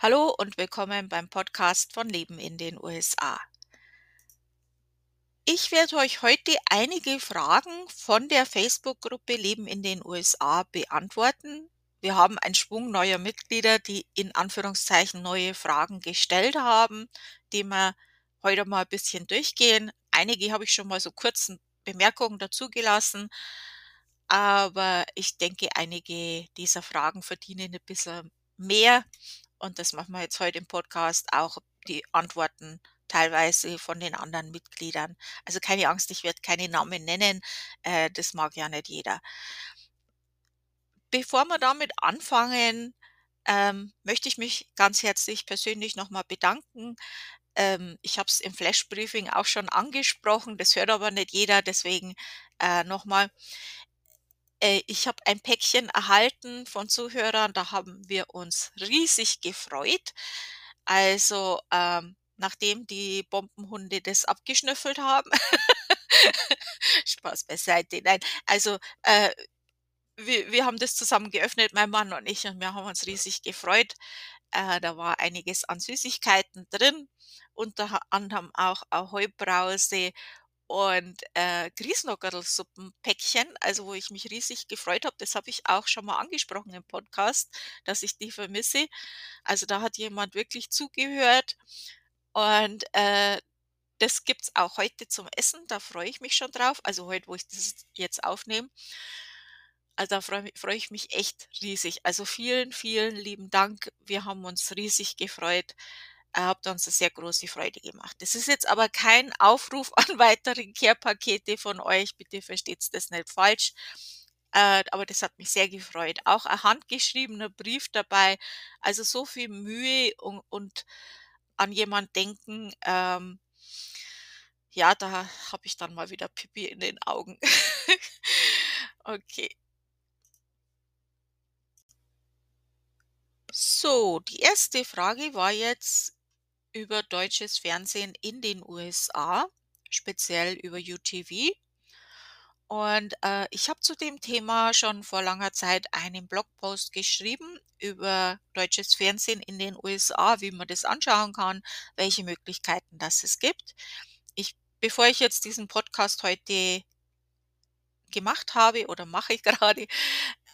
Hallo und willkommen beim Podcast von Leben in den USA. Ich werde euch heute einige Fragen von der Facebook-Gruppe Leben in den USA beantworten. Wir haben einen Schwung neuer Mitglieder, die in Anführungszeichen neue Fragen gestellt haben, die wir heute mal ein bisschen durchgehen. Einige habe ich schon mal so kurzen Bemerkungen dazugelassen, aber ich denke, einige dieser Fragen verdienen ein bisschen mehr und das machen wir jetzt heute im Podcast auch die Antworten teilweise von den anderen Mitgliedern. Also keine Angst, ich werde keine Namen nennen, äh, das mag ja nicht jeder. Bevor wir damit anfangen, ähm, möchte ich mich ganz herzlich persönlich nochmal bedanken. Ähm, ich habe es im Flash-Briefing auch schon angesprochen, das hört aber nicht jeder, deswegen äh, nochmal. Äh, ich habe ein Päckchen erhalten von Zuhörern, da haben wir uns riesig gefreut. Also, ähm, nachdem die Bombenhunde das abgeschnüffelt haben. Spaß beiseite. Nein, also, äh, wir wir haben das zusammen geöffnet, mein Mann und ich, und wir haben uns riesig gefreut. Äh, da war einiges an Süßigkeiten drin, unter anderem auch Ahoi-Brause und, äh, Grießnockerlsuppenpäckchen, also wo ich mich riesig gefreut habe. Das habe ich auch schon mal angesprochen im Podcast, dass ich die vermisse. Also, da hat jemand wirklich zugehört und, äh, das gibt's auch heute zum Essen, da freue ich mich schon drauf. Also, heute, wo ich das jetzt aufnehme. Also, da freue freue ich mich echt riesig. Also, vielen, vielen lieben Dank. Wir haben uns riesig gefreut. Ihr habt uns 'ne sehr große Freude gemacht. Das ist jetzt aber kein Aufruf an weitere Care-Pakete von euch, bitte versteht's das nicht falsch. Äh, aber das hat mich sehr gefreut. Auch ein handgeschriebener Brief dabei, also so viel Mühe un und an jemand denken, ähm ja, da habe ich dann mal wieder Pipi in den Augen. Okay. So, die erste Frage war jetzt über deutsches Fernsehen in den USA, speziell über UTV. Und, äh, ich habe zu dem Thema schon vor langer Zeit einen Blogpost geschrieben über deutsches Fernsehen in den USA, wie man das anschauen kann, welche Möglichkeiten das es gibt. Ich bevor ich jetzt diesen Podcast heute gemacht habe oder mache ich gerade,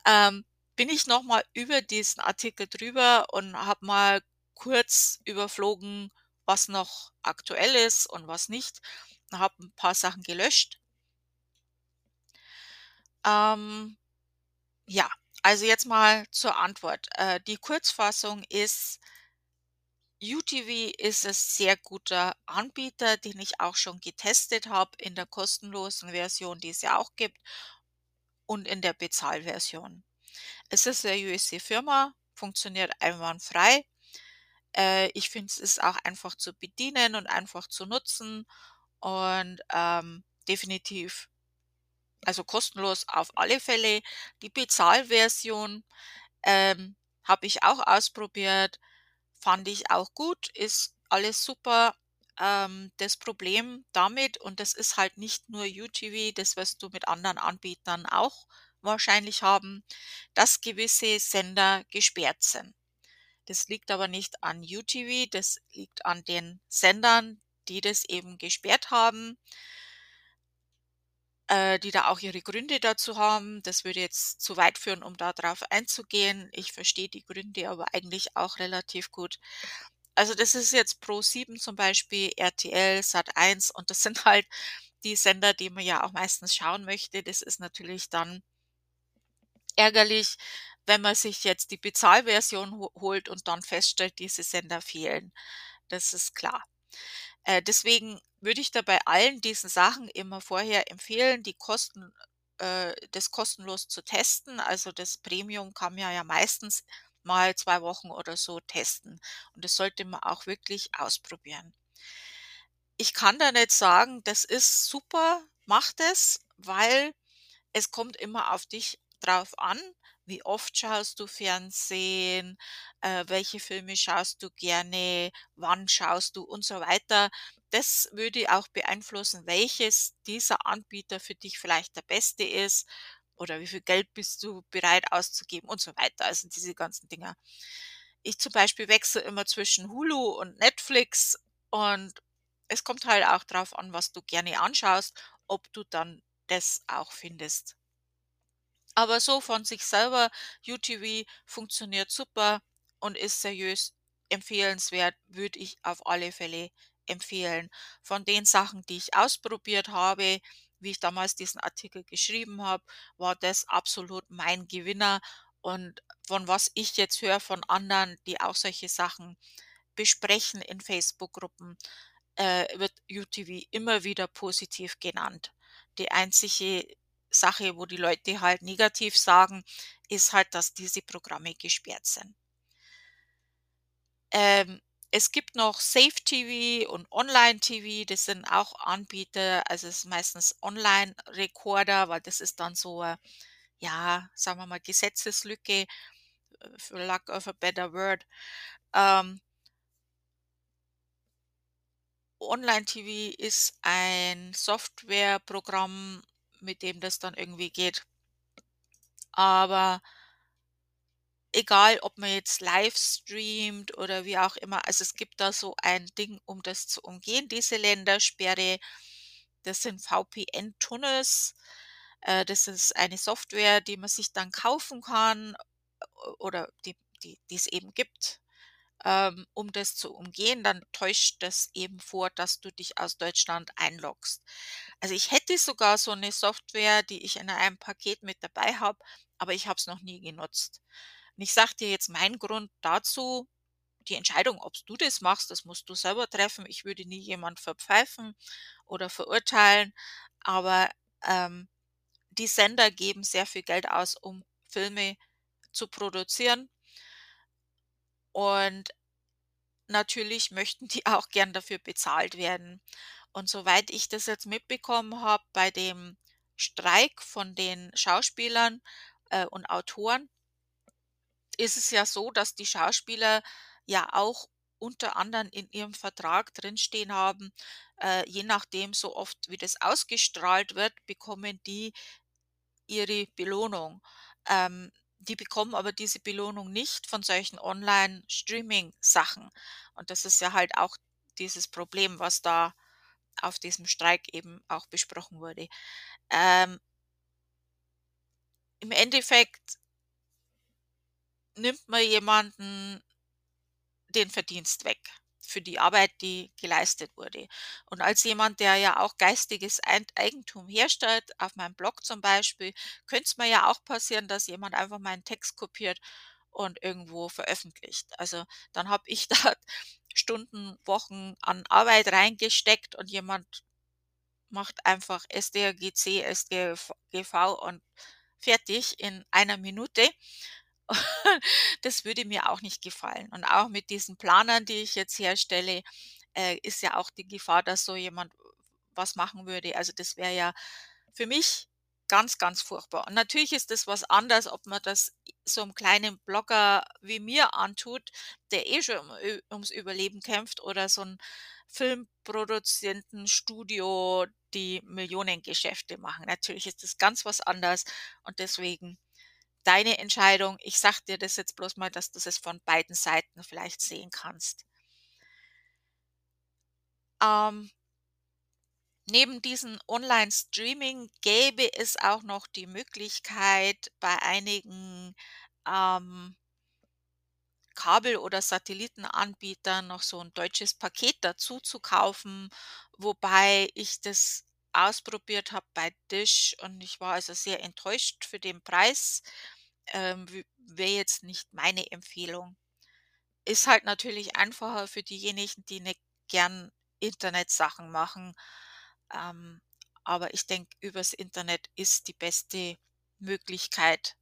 ähm, bin ich noch mal über diesen Artikel drüber und habe mal kurz überflogen, was noch aktuell ist und was nicht. Habe 'n paar Sachen gelöscht. Ähm, ja, also jetzt mal zur Antwort. Äh, die Kurzfassung ist UTV ist ein sehr guter Anbieter, den ich auch schon getestet habe in der kostenlosen Version, die es ja auch gibt und in der Bezahlversion. Es ist 'ne USA-Firma, funktioniert einwandfrei. Äh, ich finde, es ist auch einfach zu bedienen und einfach zu nutzen und, ähm, definitiv also kostenlos auf alle Fälle. Die Bezahlversion, ähm, habe ich auch ausprobiert, fand ich auch gut, ist alles super. Ähm, das Problem damit und das ist halt nicht nur UTV, das wirst du mit anderen Anbietern auch wahrscheinlich haben, dass gewisse Sender gesperrt sind. Das liegt aber nicht an UTV, das liegt an den Sendern, die das eben gesperrt haben äh, die da auch ihre Gründe dazu haben. Das würde jetzt zu weit führen, um da drauf einzugehen. Ich verstehe die Gründe aber eigentlich auch relativ gut. Also, das ist jetzt Pro7 zum Beispiel, RTL, Sat.1 und das sind halt die Sender, die man ja auch meistens schauen möchte. Das ist natürlich dann ärgerlich, wenn man sich jetzt die Bezahlversion ho holt und dann feststellt, diese Sender fehlen. Das ist klar. Äh, deswegen würde ich da bei allen diesen Sachen immer vorher empfehlen, die Kosten äh, das kostenlos zu testen. Also, das Premium kann man ja meistens mal 2 Wochen oder so testen und das sollte man auch wirklich ausprobieren. Ich kann da nicht sagen, das ist super, mach das, weil es kommt immer auf dich drauf an, wie oft schaust du Fernsehen, äh, welche Filme schaust du gerne, wann schaust du und so weiter. Das würde auch beeinflussen, welches dieser Anbieter für dich vielleicht der beste ist oder wie viel Geld bist du bereit auszugeben und so weiter. Also, diese ganzen Dinger. ich zum Beispiel wechsle immer zwischen Hulu und Netflix und es kommt halt auch drauf an, was du gerne anschaust, ob du dann das auch findest. Aber so von sich selber, UTV funktioniert super und ist seriös empfehlenswert, würde ich auf alle Fälle empfehlen. Von den Sachen, die ich ausprobiert habe, wie ich damals diesen Artikel geschrieben habe, war das absolut mein Gewinner. Und von was ich jetzt höre von anderen, die auch solche Sachen besprechen in Facebook-Gruppen, äh, wird UTV immer wieder positiv genannt. Die einzige Sache, wo die Leute halt negativ sagen, ist halt, dass diese Programme gesperrt sind. Ähm, es gibt noch Safe TV und Online TV, das sind auch Anbieter, also es ist meistens Online-Rekorder, weil das ist dann so, ja, sagen wir mal, Gesetzeslücke, äh, für lack of a better word. Ähm, Online-TV ist ein Softwareprogramm, mit dem das dann irgendwie geht. Aber egal, ob man jetzt live streamt oder wie auch immer, also es gibt da so ein Ding, um das zu umgehen, diese Ländersperre. Das sind VPN-Tunnels. Äh, das ist eine Software, die man sich dann kaufen kann oder die, die, die es eben gibt ähm, um das zu umgehen, dann täuscht das eben vor, dass du dich aus Deutschland einloggst. Also ich hätte sogar so eine Software, die ich in einem Paket mit dabei habe, aber ich habe es noch nie genutzt. Und ich sage dir jetzt meinen Grund dazu, die Entscheidung, ob du das machst, das musst du selber treffen. Ich würde nie jemand verpfeifen oder verurteilen, aber ähm, die Sender geben sehr viel Geld aus, um Filme zu produzieren und natürlich möchten die auch gern dafür bezahlt werden. Und soweit ich das jetzt mitbekommen habe bei dem Streik von den Schauspielern äh, und Autoren, ist es ja so, dass die Schauspieler ja auch unter anderem in ihrem Vertrag drinstehen haben, äh, je nachdem, so oft wie das ausgestrahlt wird, bekommen die ihre Belohnung. Ähm, die bekommen aber diese Belohnung nicht von solchen Online-Streaming-Sachen. Und das ist ja halt auch dieses Problem, was da auf diesem Streik eben auch besprochen wurde. Ähm, Im Endeffekt nimmt man jemanden den Verdienst weg für die Arbeit, die geleistet wurde. Und als jemand, der ja auch geistiges Eigentum herstellt, auf meinem Blog zum Beispiel, könnte es mir ja auch passieren, dass jemand einfach meinen Text kopiert und irgendwo veröffentlicht. Also dann habe ich da Stunden, Wochen an Arbeit reingesteckt und jemand macht einfach SDRGC, SDRGV und fertig in einer Minute. Das würde mir auch nicht gefallen. Und auch mit diesen Planern, die ich jetzt herstelle, äh, ist ja auch die Gefahr, dass so jemand was machen würde. Also das wäre ja für mich ganz, ganz furchtbar. Und natürlich ist das was anderes, ob man das so einem kleinen Blogger wie mir antut, der eh schon um, ums Überleben kämpft, oder so ein Filmproduzenten Studio, die Millionengeschäfte machen. Natürlich ist das ganz was anderes und deswegen deine Entscheidung. Ich sage dir das jetzt bloß mal, dass du es von beiden Seiten vielleicht sehen kannst. Ähm, neben diesem Online-Streaming gäbe es auch noch die Möglichkeit, bei einigen ähm, Kabel- oder Satellitenanbietern noch so ein deutsches Paket dazu zu kaufen, wobei ich das ausprobiert habe bei Dish und ich war also sehr enttäuscht für den Preis ähm, wäre jetzt nicht meine Empfehlung. Ist halt natürlich einfacher für diejenigen, die nicht gern Internetsachen machen. Ähm, aber ich denke, übers Internet ist die beste Möglichkeit,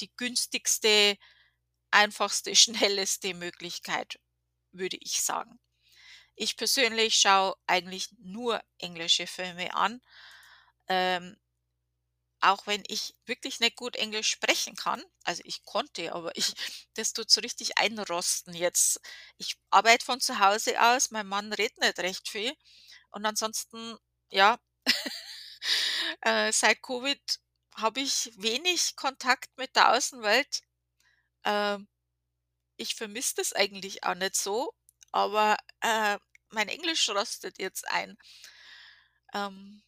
die günstigste, einfachste, schnellste Möglichkeit, würde ich sagen. Ich persönlich schaue eigentlich nur englische Filme an. Ähm, auch wenn ich wirklich nicht gut Englisch sprechen kann, also ich konnte, aber ich, das tut so richtig einrosten jetzt. Ich arbeite von zu Hause aus, mein Mann redet nicht recht viel und ansonsten, ja, äh, seit Covid habe ich wenig Kontakt mit der Außenwelt. Ähm, ich vermisse das eigentlich auch nicht so, aber, äh, mein Englisch rostet jetzt ein. Ähm,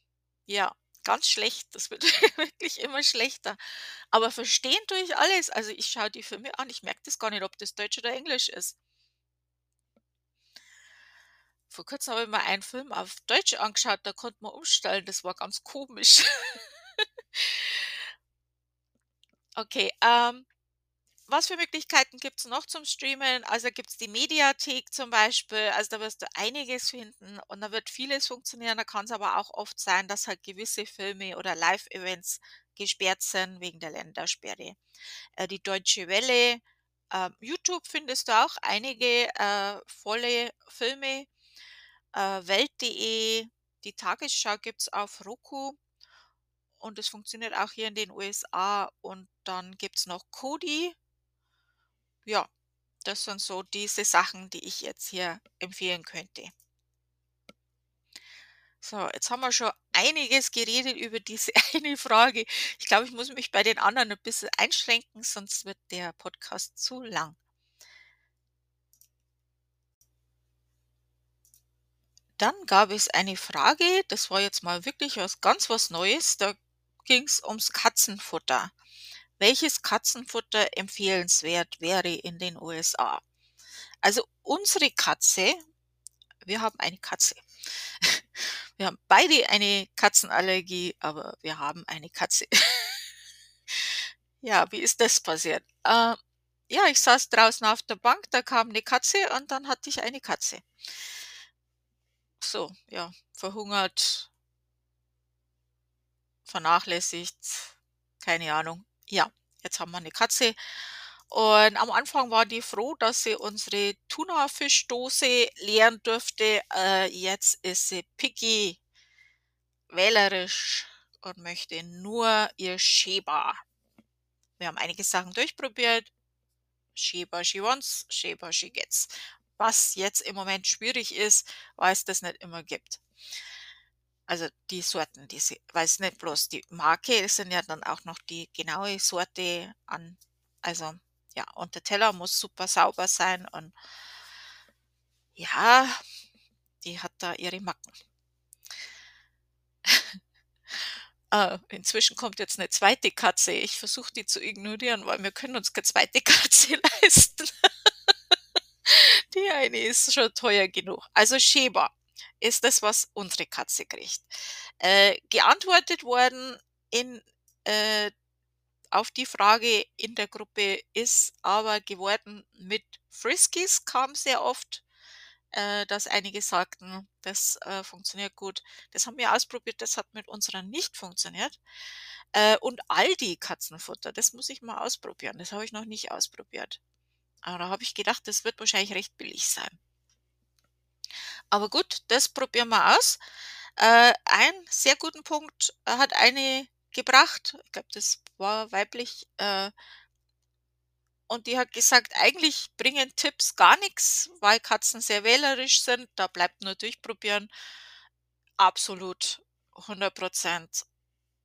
ja, ganz schlecht. Das wird wirklich immer schlechter. Aber verstehen tue ich alles. Also, ich schaue die Filme an, ich merke das gar nicht, ob das Deutsch oder Englisch ist. Vor Kurzem habe ich mir einen Film auf Deutsch angeschaut, da konnte man umstellen, das war ganz komisch. Okay, ähm, was für Möglichkeiten gibt's noch zum Streamen? Also, gibt's die Mediathek zum Beispiel, also, da wirst du einiges finden und da wird vieles funktionieren. Da kann's aber auch oft sein, dass halt gewisse Filme oder Live-Events gesperrt sind wegen der Ländersperre. Äh, die Deutsche Welle, ähm, YouTube findest du auch einige, äh, volle Filme, äh, Welt.de, die Tagesschau gibt's auf Roku und es funktioniert auch hier in den USA und dann gibt's noch Kodi. Ja, das sind so diese Sachen, die ich jetzt hier empfehlen könnte. So, jetzt haben wir schon einiges geredet über diese eine Frage. Ich glaube, ich muss mich bei den anderen ein bisschen einschränken, sonst wird der Podcast zu lang. Dann gab es eine Frage, das war jetzt mal wirklich was ganz was Neues. Da ging es ums Katzenfutter. Welches Katzenfutter empfehlenswert wäre in den USA? Also unsere Katze, wir haben eine Katze. Wir haben beide eine Katzenallergie, aber wir haben eine Katze. Ja, wie ist das passiert? Äh, ja, ich saß draußen auf der Bank, da kam eine Katze und dann hatte ich eine Katze. So, ja, verhungert, vernachlässigt, keine Ahnung. Ja, jetzt haben wir eine Katze. Und am Anfang war die froh, dass sie unsere Tuna-Fischdose leeren durfte. Äh, jetzt ist sie picky, wählerisch und möchte nur ihr Sheba. Wir haben einige Sachen durchprobiert. Sheba, she wants, Sheba, she gets. Was jetzt im Moment schwierig ist, weil es das nicht immer gibt. Also die Sorten, die sie, weil es nicht bloß die Marke, sind ja dann auch noch die genaue Sorte an. Also ja, und der Teller muss super sauber sein und ja, die hat da ihre Macken. Äh, inzwischen kommt jetzt eine zweite Katze. Ich versuche die zu ignorieren, weil wir können uns keine zweite Katze leisten. Die eine ist schon teuer genug. Also Sheba ist das, was unsere Katze kriegt. Äh, geantwortet worden in, äh, auf die Frage in der Gruppe ist aber geworden mit Friskies kam sehr oft, äh, dass einige sagten, das äh, funktioniert gut. Das haben wir ausprobiert, das hat mit unserer nicht funktioniert. Äh, und Aldi Katzenfutter, das muss ich mal ausprobieren. Das habe ich noch nicht ausprobiert. Aber da habe ich gedacht, das wird wahrscheinlich recht billig sein. Aber gut, das probieren wir aus. Äh, einen sehr guten Punkt hat eine gebracht. Ich glaube, das war weiblich. Äh, und die hat gesagt, eigentlich bringen Tipps gar nichts, weil Katzen sehr wählerisch sind. Da bleibt nur durchprobieren. Absolut 100%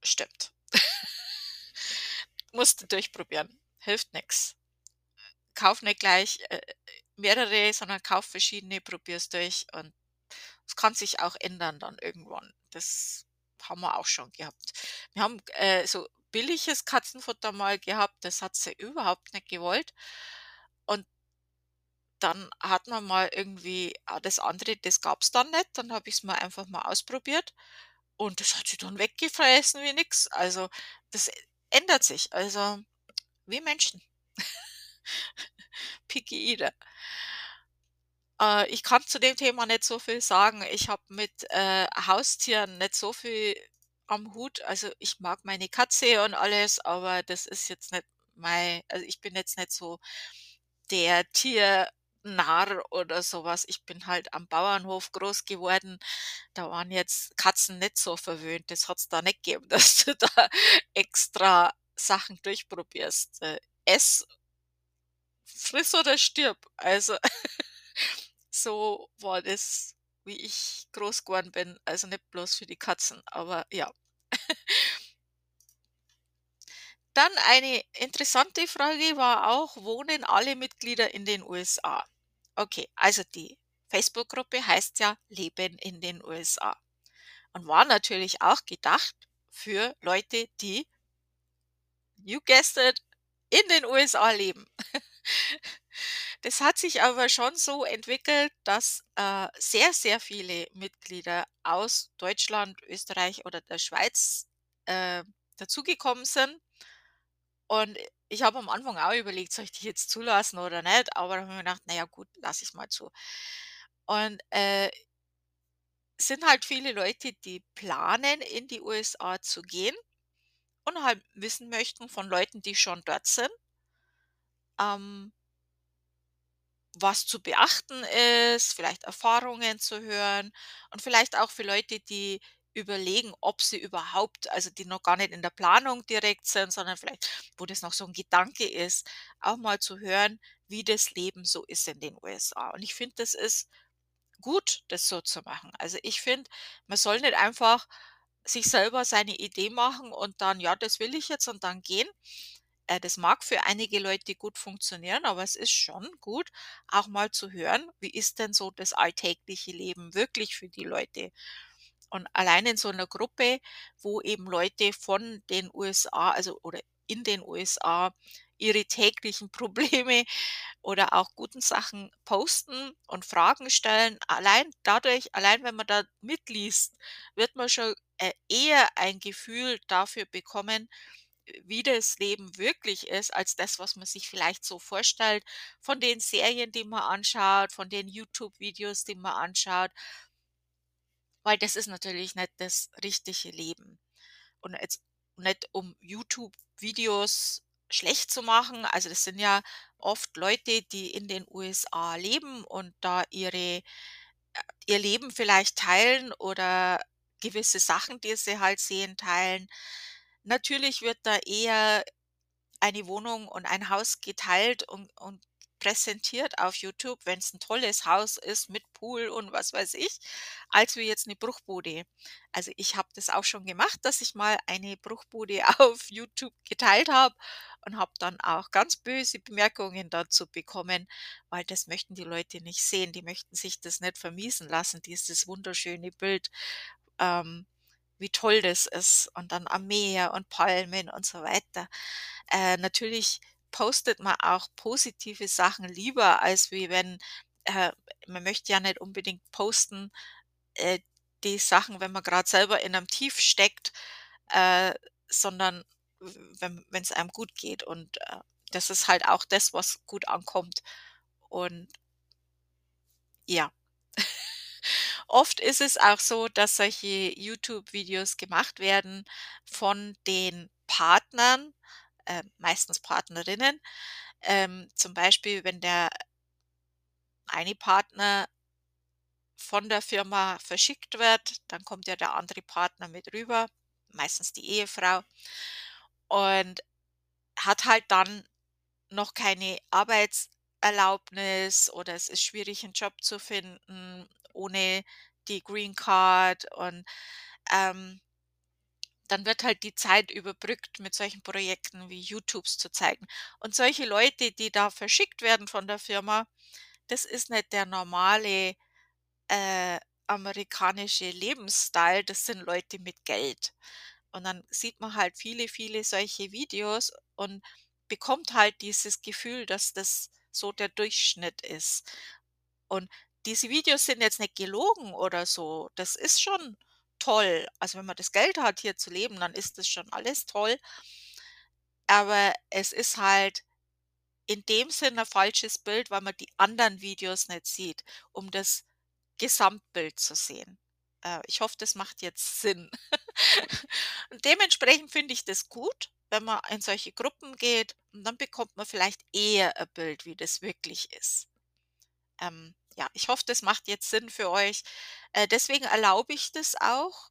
stimmt. Musste durchprobieren. Hilft nichts. Kauf nicht gleich äh, mehrere, sondern kauf verschiedene, probier's durch und es kann sich auch ändern dann irgendwann. Das haben wir auch schon gehabt. Wir haben äh, so billiges Katzenfutter mal gehabt, das hat sie überhaupt nicht gewollt. Und dann hat man mal irgendwie das andere, das gab's dann nicht. Dann habe ich es mal einfach mal ausprobiert und das hat sie dann weggefressen wie nix. Also das ändert sich. Also wie Menschen. Picky Eater. Äh, ich kann zu dem Thema nicht so viel sagen. Ich habe mit äh, Haustieren nicht so viel am Hut. Also ich mag meine Katze und alles, aber das ist jetzt nicht mein, also ich bin jetzt nicht so der Tiernarr oder sowas. Ich bin halt am Bauernhof groß geworden. Da waren jetzt Katzen nicht so verwöhnt. Das hat's da nicht gegeben, dass du da extra Sachen durchprobierst. Äh, ess, friss oder stirb. Also so war das, wie ich groß geworden bin. Also nicht bloß für die Katzen, aber ja. Dann eine interessante Frage war auch: „Wohnen alle Mitglieder in den USA?“ Okay, also die Facebook-Gruppe heißt ja „Leben in den USA“ und war natürlich auch gedacht für Leute, die you guessed it, in den USA leben. Das hat sich aber schon so entwickelt, dass, äh, sehr, sehr viele Mitglieder aus Deutschland, Österreich oder der Schweiz, äh, dazugekommen sind. Und ich habe am Anfang auch überlegt: „Soll ich die jetzt zulassen oder nicht?“ Aber dann habe ich mir gedacht: „Na ja gut, lasse ich's mal zu.“ Und, äh sind halt viele Leute, die planen, in die USA zu gehen und halt wissen möchten von Leuten, die schon dort sind ähm was zu beachten ist, vielleicht Erfahrungen zu hören und vielleicht auch für Leute, die überlegen, ob sie überhaupt also, die noch gar nicht in der Planung direkt sind, sondern vielleicht, wo das noch so 'n Gedanke ist, auch mal zu hören, wie das Leben so ist in den USA. Und ich finde, das ist gut, das so zu machen. Also, ich finde, man soll nicht einfach sich selber seine Idee machen und dann: „Ja, das will ich jetzt“ und dann gehen. Äh, das mag für einige Leute gut funktionieren, aber es ist schon gut, auch mal zu hören, wie ist denn so das alltägliche Leben wirklich für die Leute? Und allein in so 'ner Gruppe, wo eben Leute von den USA, also oder in den USA ihre täglichen Probleme oder auch guten Sachen posten und Fragen stellen. Allein dadurch allein wenn man da mitliest, wird man schon, äh, eher ein Gefühl dafür bekommen, wie das Leben wirklich ist, als das, was man sich vielleicht so vorstellt von den Serien, die man anschaut, von den YouTube-Videos, die man anschaut. Weil das ist natürlich nicht das richtige Leben. Und jetzt nicht um YouTube-Videos schlecht zu machen. Also, das sind ja oft Leute, die in den USA leben und da ihre äh, ihr Leben vielleicht teilen oder gewisse Sachen, die sie halt sehen, teilen. Natürlich wird da eher eine Wohnung und ein Haus geteilt und und präsentiert auf YouTube, wenn's 'n tolles Haus ist mit Pool und was weiß ich, als wie jetzt 'ne Bruchbude. Also, ich habe das auch schon gemacht, dass ich mal eine Bruchbude auf YouTube geteilt habe und habe dann auch ganz böse Bemerkungen dazu bekommen, weil das möchten die Leute nicht sehen. Die möchten sich das nicht vermiesen lassen, dieses wunderschöne Bild, ähm, wie toll das ist und dann am Meer und Palmen und so weiter. Äh, natürlich postet man auch positive Sachen lieber, als wie wenn äh, man möchte ja nicht unbedingt posten, äh, die Sachen, wenn man grad selber in 'nem Tief steckt, äh, sondern wenn wenn's einem gut geht. Und, äh, das ist halt auch das, was gut ankommt. Und ja. Oft ist es auch so, dass solche YouTube-Videos gemacht werden von den Partnern, äh, meistens Partnerinnen. Ähm, zum Beispiel, wenn der eine Partner von der Firma verschickt wird, dann kommt ja der andere Partner mit rüber, meistens die Ehefrau und hat halt dann noch keine Arbeitserlaubnis oder es ist schwierig, 'n Job zu finden ohne die Green Card und, ähm dann wird halt die Zeit überbrückt mit solchen Projekten wie YouTubes zu zeigen. Und solche Leute, die da verschickt werden von der Firma, das ist nicht der normale, äh, amerikanische Lebensstyle, das sind Leute mit Geld. Und dann sieht man halt viele, viele solche Videos und bekommt halt dieses Gefühl, dass das so der Durchschnitt ist. Und diese Videos sind jetzt nicht gelogen oder so. Das ist schon toll. Also, wenn man das Geld hat, hier zu leben, dann ist das schon alles toll. Aber es ist halt in dem Sinne 'n falsches Bild, weil man die anderen Videos nicht sieht, um das Gesamtbild zu sehen. Äh, ich hoffe, das macht jetzt Sinn. Dementsprechend finde ich das gut, wenn man in solche Gruppen geht dann bekommt man vielleicht eher 'n Bild, wie das wirklich ist. Ähm, ja, ich hoffe, das macht jetzt Sinn für euch. Äh, deswegen erlaube ich das auch.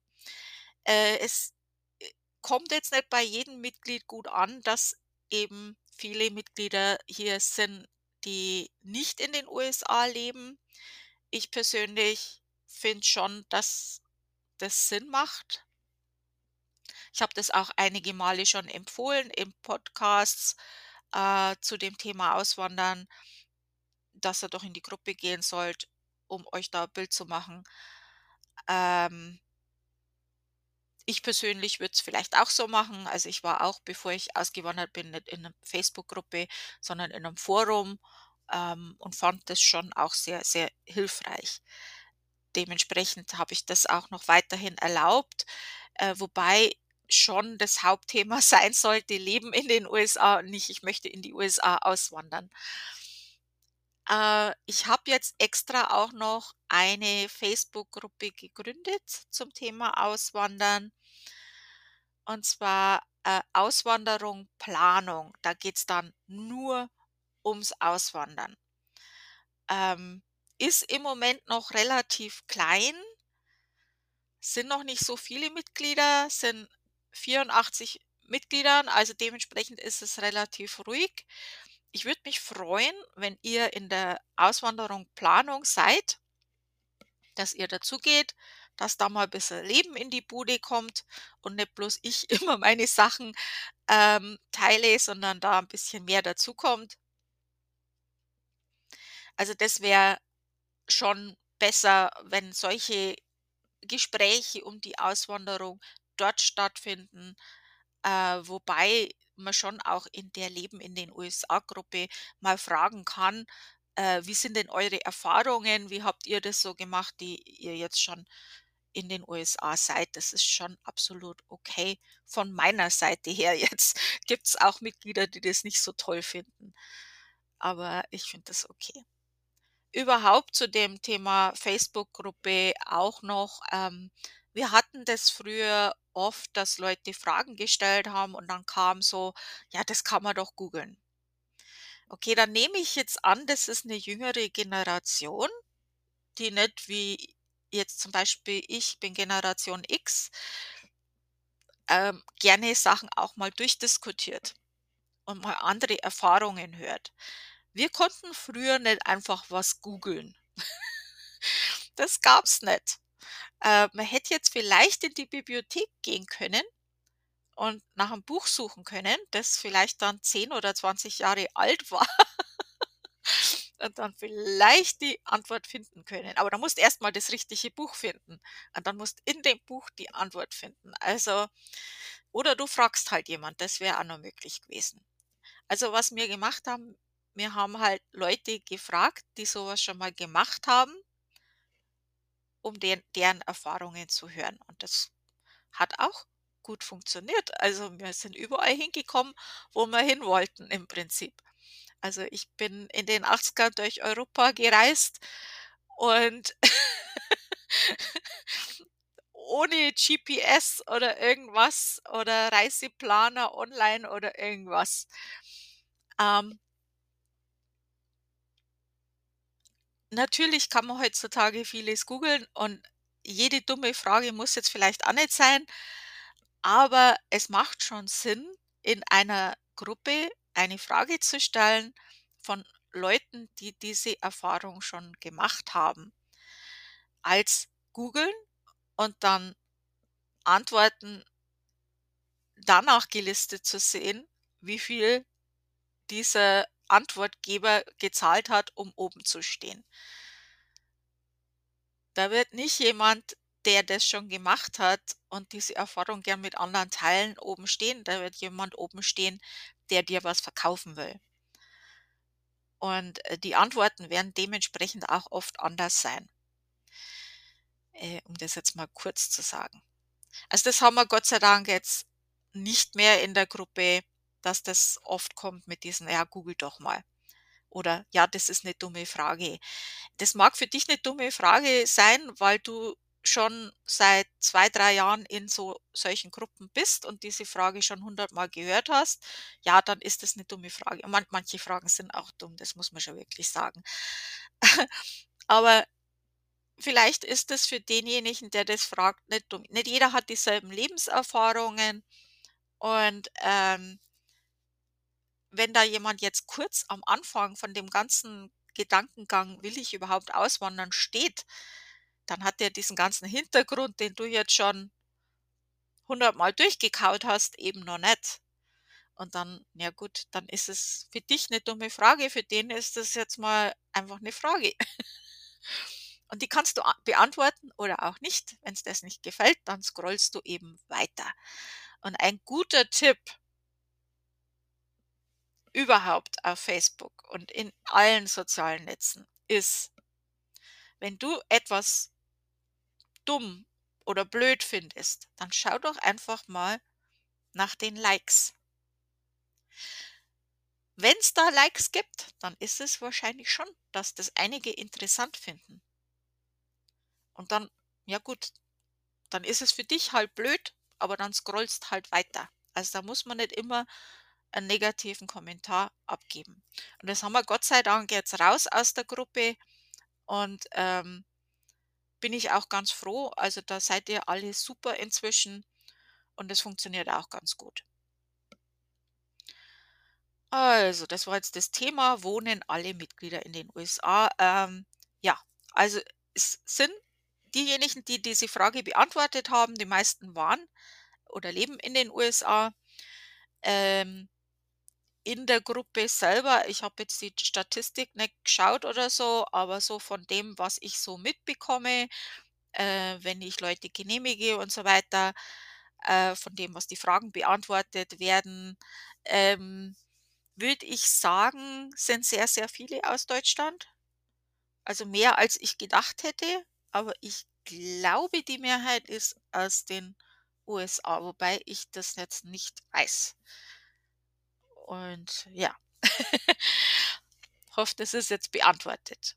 Äh, es, äh, kommt jetzt nicht bei jedem Mitglied gut an, dass eben viele Mitglieder hier sind, die nicht in den USA leben. Ich persönlich finde schon, dass das Sinn macht. Ich habe das auch einige Male schon empfohlen in Podcasts, äh, zu dem Thema Auswandern, dass ihr doch in die Gruppe gehen sollt, um euch da 'n Bild zu machen. Ähm ich persönlich würde es vielleicht auch so machen. Also, ich war auch, bevor ich ausgewandert bin, nicht in 'ner Facebook-Gruppe, sondern in 'nem Forum, ähm, und fand das schon auch sehr, sehr hilfreich. Dementsprechend habe ich das auch noch weiterhin erlaubt, äh, wobei schon das Hauptthema sein sollte, Leben in den USA und nicht, ich möchte in die USA auswandern. Äh, ich habe jetzt extra auch noch eine Facebook-Gruppe gegründet zum Thema Auswandern. Und zwar, äh, Auswanderung Planung. Da geht's dann nur ums Auswandern. Ähm, ist im Moment noch relativ klein. Sind noch nicht so viele Mitglieder, sind 84 Mitgliedern, also dementsprechend ist es relativ ruhig. Ich würde mich freuen, wenn ihr in der Auswanderung Planung seid dass ihr dazugeht, dass da mal bisschen Leben in die Bude kommt und nicht bloß ich immer meine Sachen, ähm, teile, sondern da 'n bisschen mehr dazukommt. Also, das wäre schon besser, wenn solche Gespräche um die Auswanderung dort stattfinden, äh, wobei man schon auch in der Leben in den USA-Gruppe mal fragen kann, äh: „Wie sind denn eure Erfahrungen? Wie habt ihr das so gemacht, die ihr jetzt schon in den USA seid?“ Das ist schon absolut okay von meiner Seite her jetzt. Gibt's auch Mitglieder, die das nicht so toll finden, aber ich finde das okay. Überhaupt zu dem Thema Facebook-Gruppe auch noch, ähm, wir hatten das früher oft, dass Leute Fragen gestellt haben und dann kam so: „Ja, das kann man doch googeln.“ Okay, dann nehme ich jetzt an, das ist 'ne jüngere Generation, die nicht wie jetzt zum Beispiel ich bin Generation X ähm, gerne Sachen auch mal durchdiskutiert und mal andere Erfahrungen hört. Wir konnten früher nicht einfach was googeln. Das gab's nicht. Äh, man hätte jetzt vielleicht in die Bibliothek gehen können und nach 'm Buch suchen können, das vielleicht dann 10 oder 20 Jahre alt war und dann vielleicht die Antwort finden können. Aber du musst erst mal das richtige Buch finden und dann musst in dem Buch die Antwort finden. Also oder du fragst halt jemand, das wäre auch noch möglich gewesen. Also, was wir gemacht haben, wir haben halt Leute gefragt, die so was schon mal gemacht haben um den deren Erfahrungen zu hören und das hat auch gut funktioniert. Also, wir sind überall hingekommen, wo wir hinwollten im Prinzip. Also, ich bin in den 80ern durch Europa gereist und ohne GPS oder irgendwas oder Reiseplaner online oder irgendwas. Ähm Natürlich kann man heutzutage vieles googeln und jede dumme Frage muss jetzt vielleicht auch nicht sein, aber es macht schon Sinn, in einer Gruppe eine Frage zu stellen von Leuten, die diese Erfahrung schon gemacht haben. Als googeln und dann Antworten danach gelistet zu sehen, wie viel dieser Antwortgeber gezahlt hat, um oben zu stehen. Da wird nicht jemand, der das schon gemacht hat und diese Erfahrung gern mit anderen teilen, oben stehen. Da wird jemand oben stehen, der dir was verkaufen will. Und, äh, die Antworten werden dementsprechend auch oft anders sein. Äh, um das jetzt mal kurz zu sagen. Also, das haben wir Gott sei Dank jetzt nicht mehr in der Gruppe, dass das oft kommt mit diesen: „Ja, google doch mal.“ Oder: „Ja, das ist 'ne dumme Frage.“ Das mag für dich 'ne dumme Frage sein, weil du schon seit 2, 3 Jahren in so solchen Gruppen bist und diese Frage schon hundertmal gehört hast. Ja, dann ist das 'ne dumme Frage. Man manche Fragen sind auch dumm, das muss man schon wirklich sagen. Aber vielleicht ist es für denjenigen, der das fragt, nicht dumm. Nicht jeder hat dieselben Lebenserfahrungen und, ähm wenn da jemand jetzt kurz am Anfang von dem ganzen Gedankengang: „Will ich überhaupt auswandern?“ steht, dann hat der diesen ganzen Hintergrund, den du jetzt schon hundertmal durchgekaut hast, eben noch nicht. Und dann, ja gut, dann ist es für dich eine dumme Frage, für den ist es jetzt mal einfach eine Frage. Und die kannst du beantworten oder auch nicht. Wenn es das nicht gefällt, dann scrollst du eben weiter. Und ein guter Tipp überhaupt auf Facebook und in allen sozialen Netzen ist, wenn du etwas dumm oder blöd findest, dann schau doch einfach mal nach den Likes. Wenn es da Likes gibt, dann ist es wahrscheinlich schon, dass das einige interessant finden. Und dann, ja gut, dann ist es für dich halt blöd, aber dann scrollst halt weiter. Also da muss man nicht immer einen negativen Kommentar abgeben. Und das haben wir Gott sei Dank jetzt raus aus der Gruppe und ähm, bin ich auch ganz froh. Also da seid ihr alle super inzwischen und es funktioniert auch ganz gut. Also, das war jetzt das Thema, wohnen alle Mitglieder in den USA? Ähm, ja, also es sind diejenigen, die diese Frage beantwortet haben, die meisten waren oder leben in den USA. Ähm, in der Gruppe selber, ich habe jetzt die Statistik nicht geschaut oder so, aber so von dem, was ich so mitbekomme, äh, wenn ich Leute genehmige und so weiter, äh, von dem, was die Fragen beantwortet werden, ähm, würde ich sagen, sind sehr, sehr viele aus Deutschland. Also mehr als ich gedacht hätte, aber ich glaube, die Mehrheit ist aus den USA, wobei ich das jetzt nicht weiß. Und ja, hoffe, das ist jetzt beantwortet.